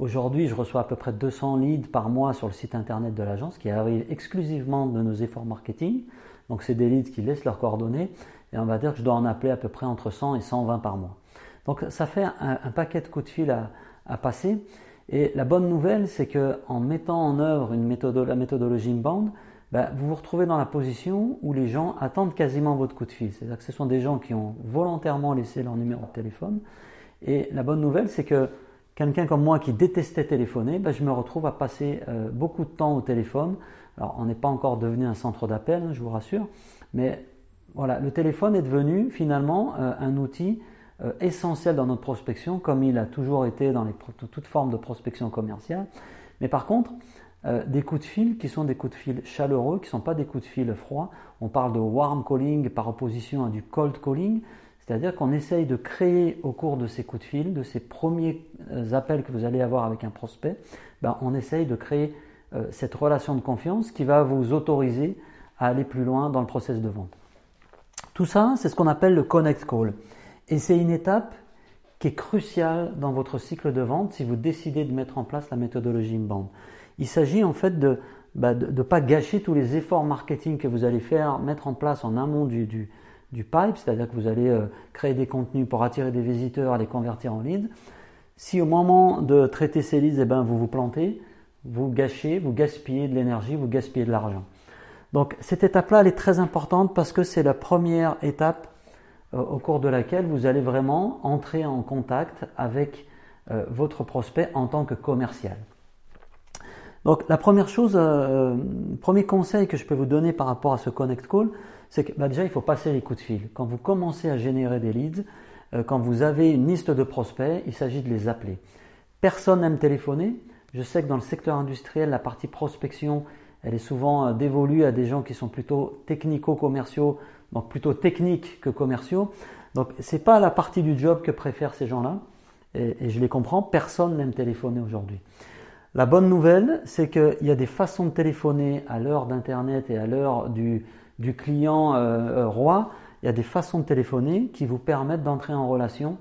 Aujourd'hui, je reçois à peu près 200 leads par mois sur le site internet de l'agence qui arrivent exclusivement de nos efforts marketing. Donc, c'est des leads qui laissent leurs coordonnées et on va dire que je dois en appeler à peu près entre 100 et 120 par mois. Donc, ça fait un, paquet de coups de fil à, passer. Et la bonne nouvelle, c'est qu'en mettant en œuvre une la méthodologie inbound, bah, vous vous retrouvez dans la position où les gens attendent quasiment votre coup de fil. C'est-à-dire que ce sont des gens qui ont volontairement laissé leur numéro de téléphone. Et la bonne nouvelle, c'est que quelqu'un comme moi qui détestait téléphoner, ben, je me retrouve à passer euh, beaucoup de temps au téléphone. Alors, on n'est pas encore devenu un centre d'appel, hein, je vous rassure, mais voilà, le téléphone est devenu finalement euh, un outil euh, essentiel dans notre prospection, comme il a toujours été dans les, toute forme de prospection commerciale. Mais par contre, des coups de fil qui sont des coups de fil chaleureux, qui ne sont pas des coups de fil froids. On parle de warm calling par opposition à du cold calling. C'est-à-dire qu'on essaye de créer au cours de ces coups de fil, de ces premiers euh, appels que vous allez avoir avec un prospect, ben, on essaye de créer euh, cette relation de confiance qui va vous autoriser à aller plus loin dans le process de vente. Tout ça, c'est ce qu'on appelle le connect call. Et c'est une étape qui est cruciale dans votre cycle de vente si vous décidez de mettre en place la méthodologie inbound. Il s'agit en fait de ne bah, pas gâcher tous les efforts marketing que vous allez faire, mettre en place en amont du, du, du pipe, c'est-à-dire que vous allez euh, créer des contenus pour attirer des visiteurs, les convertir en leads. Si au moment de traiter ces leads, eh ben, vous vous plantez, vous gâchez, vous gaspillez de l'énergie, vous gaspillez de l'argent. Donc cette étape-là, elle est très importante parce que c'est la première étape euh, au cours de laquelle vous allez vraiment entrer en contact avec euh, votre prospect en tant que commercial. Donc la première chose, premier conseil que je peux vous donner par rapport à ce Connect Call, c'est que bah, déjà, il faut passer les coups de fil. Quand vous commencez à générer des leads, euh, quand vous avez une liste de prospects, il s'agit de les appeler. Personne n'aime téléphoner. Je sais que dans le secteur industriel, la partie prospection, elle est souvent euh, dévolue à des gens qui sont plutôt technico-commerciaux, donc plutôt techniques que commerciaux. Donc c'est pas la partie du job que préfèrent ces gens-là, et, je les comprends. Personne n'aime téléphoner aujourd'hui. La bonne nouvelle, c'est qu'il y a des façons de téléphoner à l'heure d'Internet et à l'heure du, client euh, euh, roi, il y a des façons de téléphoner qui vous permettent d'entrer en relation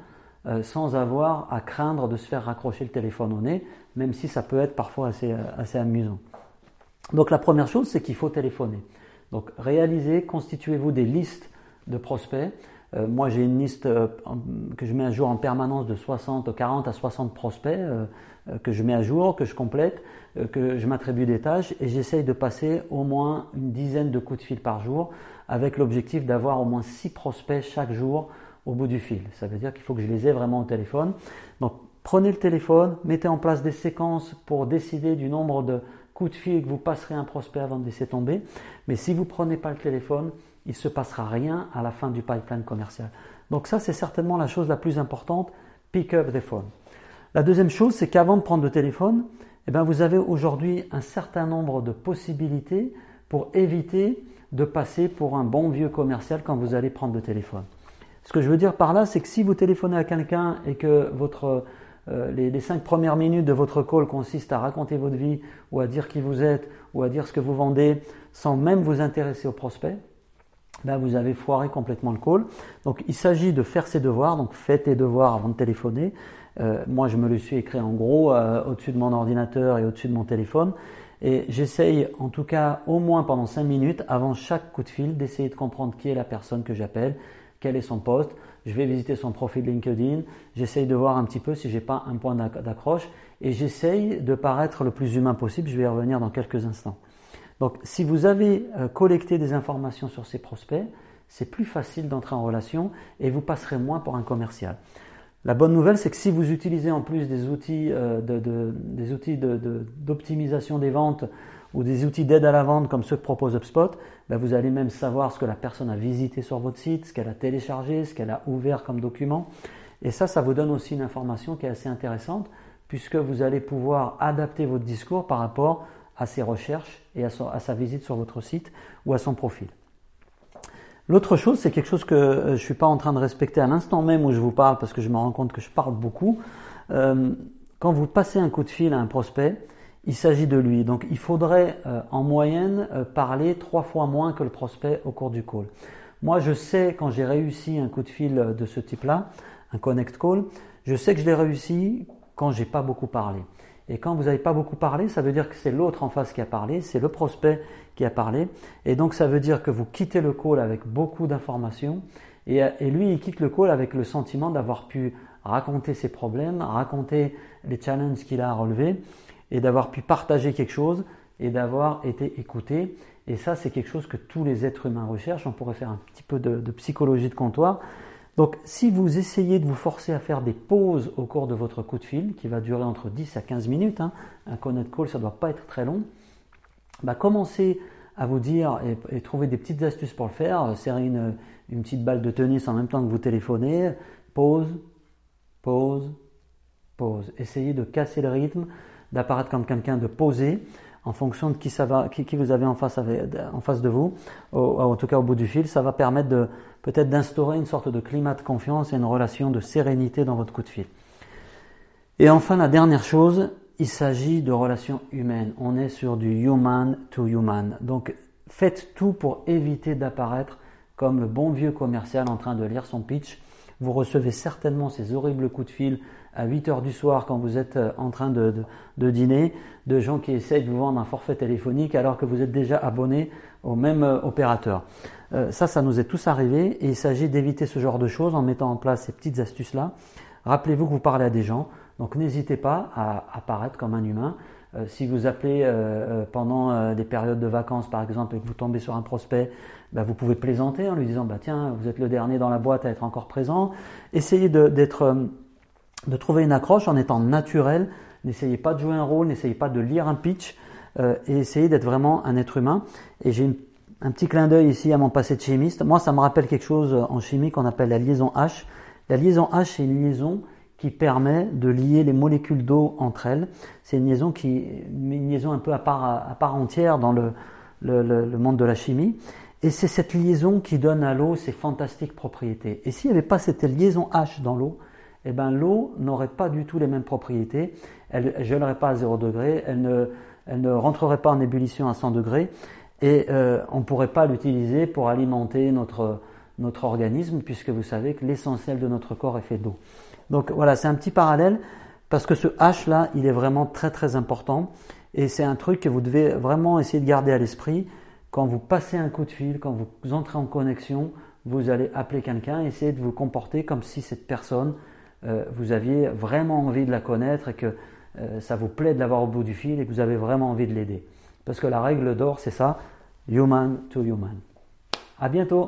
euh, sans avoir à craindre de se faire raccrocher le téléphone au nez, même si ça peut être parfois assez, assez amusant. Donc la première chose, c'est qu'il faut téléphoner. Donc réalisez, constituez-vous des listes de prospects. Moi, j'ai une liste que je mets à jour en permanence de 60, 40 à 60 prospects que je mets à jour, que je complète. Euh, que je m'attribue des tâches et j'essaye de passer au moins une dizaine de coups de fil par jour avec l'objectif d'avoir au moins six prospects chaque jour au bout du fil. Ça veut dire qu'il faut que je les ai vraiment au téléphone. Donc prenez le téléphone, mettez en place des séquences pour décider du nombre de coups de fil que vous passerez un prospect avant de laisser tomber. Mais si vous ne prenez pas le téléphone, il ne se passera rien à la fin du pipeline commercial. Donc ça, c'est certainement la chose la plus importante. Pick up the phone. La deuxième chose, c'est qu'avant de prendre le téléphone, eh bien, vous avez aujourd'hui un certain nombre de possibilités pour éviter de passer pour un bon vieux commercial quand vous allez prendre le téléphone. Ce que je veux dire par là, c'est que si vous téléphonez à quelqu'un et que votre, euh, les, cinq premières minutes de votre call consistent à raconter votre vie ou à dire qui vous êtes ou à dire ce que vous vendez sans même vous intéresser au prospect, ben vous avez foiré complètement le call. Donc il s'agit de faire ses devoirs, donc faites tes devoirs avant de téléphoner, euh, moi, je me le suis écrit en gros euh, au-dessus de mon ordinateur et au-dessus de mon téléphone. Et j'essaye, en tout cas, au moins pendant 5 minutes, avant chaque coup de fil, d'essayer de comprendre qui est la personne que j'appelle, quel est son poste. Je vais visiter son profil LinkedIn. J'essaye de voir un petit peu si j'ai pas un point d'accroche. Et j'essaye de paraître le plus humain possible. Je vais y revenir dans quelques instants. Donc, si vous avez euh, collecté des informations sur ces prospects, c'est plus facile d'entrer en relation et vous passerez moins pour un commercial. La bonne nouvelle, c'est que si vous utilisez en plus des outils euh, des outils d'optimisation des ventes ou des outils d'aide à la vente comme ceux que propose HubSpot, ben vous allez même savoir ce que la personne a visité sur votre site, ce qu'elle a téléchargé, ce qu'elle a ouvert comme document. Et ça, ça vous donne aussi une information qui est assez intéressante puisque vous allez pouvoir adapter votre discours par rapport à ses recherches et à sa visite sur votre site ou à son profil. L'autre chose, c'est quelque chose que euh, je ne suis pas en train de respecter à l'instant même où je vous parle, parce que je me rends compte que je parle beaucoup. Euh, quand vous passez un coup de fil à un prospect, il s'agit de lui. Donc il faudrait euh, en moyenne parler trois fois moins que le prospect au cours du call. Moi, je sais quand j'ai réussi un coup de fil de ce type-là, un connect call, je sais que je l'ai réussi quand j'ai pas beaucoup parlé. Et quand vous n'avez pas beaucoup parlé, ça veut dire que c'est l'autre en face qui a parlé, c'est le prospect qui a parlé. Et donc ça veut dire que vous quittez le call avec beaucoup d'informations. Et, lui, il quitte le call avec le sentiment d'avoir pu raconter ses problèmes, raconter les challenges qu'il a à relever, et d'avoir pu partager quelque chose, et d'avoir été écouté. Et ça, c'est quelque chose que tous les êtres humains recherchent. On pourrait faire un petit peu de, de psychologie de comptoir. Donc si vous essayez de vous forcer à faire des pauses au cours de votre coup de fil, qui va durer entre 10 à 15 minutes, hein, un connect call ça ne doit pas être très long, bah, commencez à vous dire et, trouver des petites astuces pour le faire, serrer une, une petite balle de tennis en même temps que vous téléphonez, pause, pause, pause. Essayez de casser le rythme, d'apparaître comme quelqu'un de posé en fonction de qui, vous avez en face, en face de vous, en tout cas au bout du fil, ça va permettre peut-être d'instaurer une sorte de climat de confiance et une relation de sérénité dans votre coup de fil. Et enfin, la dernière chose, il s'agit de relations humaines. On est sur du human to human. Donc, faites tout pour éviter d'apparaître comme le bon vieux commercial en train de lire son pitch. Vous recevez certainement ces horribles coups de fil à 8 heures du soir quand vous êtes euh, en train de, dîner, de gens qui essayent de vous vendre un forfait téléphonique alors que vous êtes déjà abonné au même euh, opérateur. Euh, ça, ça nous est tous arrivé et il s'agit d'éviter ce genre de choses en mettant en place ces petites astuces-là. Rappelez-vous que vous parlez à des gens, donc n'hésitez pas à apparaître comme un humain. si vous appelez pendant des périodes de vacances par exemple et que vous tombez sur un prospect, bah, vous pouvez plaisanter en lui disant bah, tiens, vous êtes le dernier dans la boîte à être encore présent. Essayez d'être de trouver une accroche en étant naturel. N'essayez pas de jouer un rôle, n'essayez pas de lire un pitch euh, et essayez d'être vraiment un être humain. Et j'ai un petit clin d'œil ici à mon passé de chimiste. Moi, ça me rappelle quelque chose en chimie qu'on appelle la liaison H. La liaison H, c'est une liaison qui permet de lier les molécules d'eau entre elles. C'est une liaison qui, une liaison un peu à part, à part entière dans le, le, le monde de la chimie. Et c'est cette liaison qui donne à l'eau ses fantastiques propriétés. Et s'il n'y avait pas cette liaison H dans l'eau, eh ben, l'eau n'aurait pas du tout les mêmes propriétés. Elle ne gèlerait pas à 0 degré, elle ne, elle ne rentrerait pas en ébullition à 100 degrés et euh, on ne pourrait pas l'utiliser pour alimenter notre, notre organisme puisque vous savez que l'essentiel de notre corps est fait d'eau. Donc voilà, c'est un petit parallèle parce que ce H là, il est vraiment très très important et c'est un truc que vous devez vraiment essayer de garder à l'esprit. Quand vous passez un coup de fil, quand vous entrez en connexion, vous allez appeler quelqu'un, essayer de vous comporter comme si cette personne euh, vous aviez vraiment envie de la connaître et que euh, ça vous plaît de l'avoir au bout du fil et que vous avez vraiment envie de l'aider. Parce que la règle d'or, c'est ça, human to human. À bientôt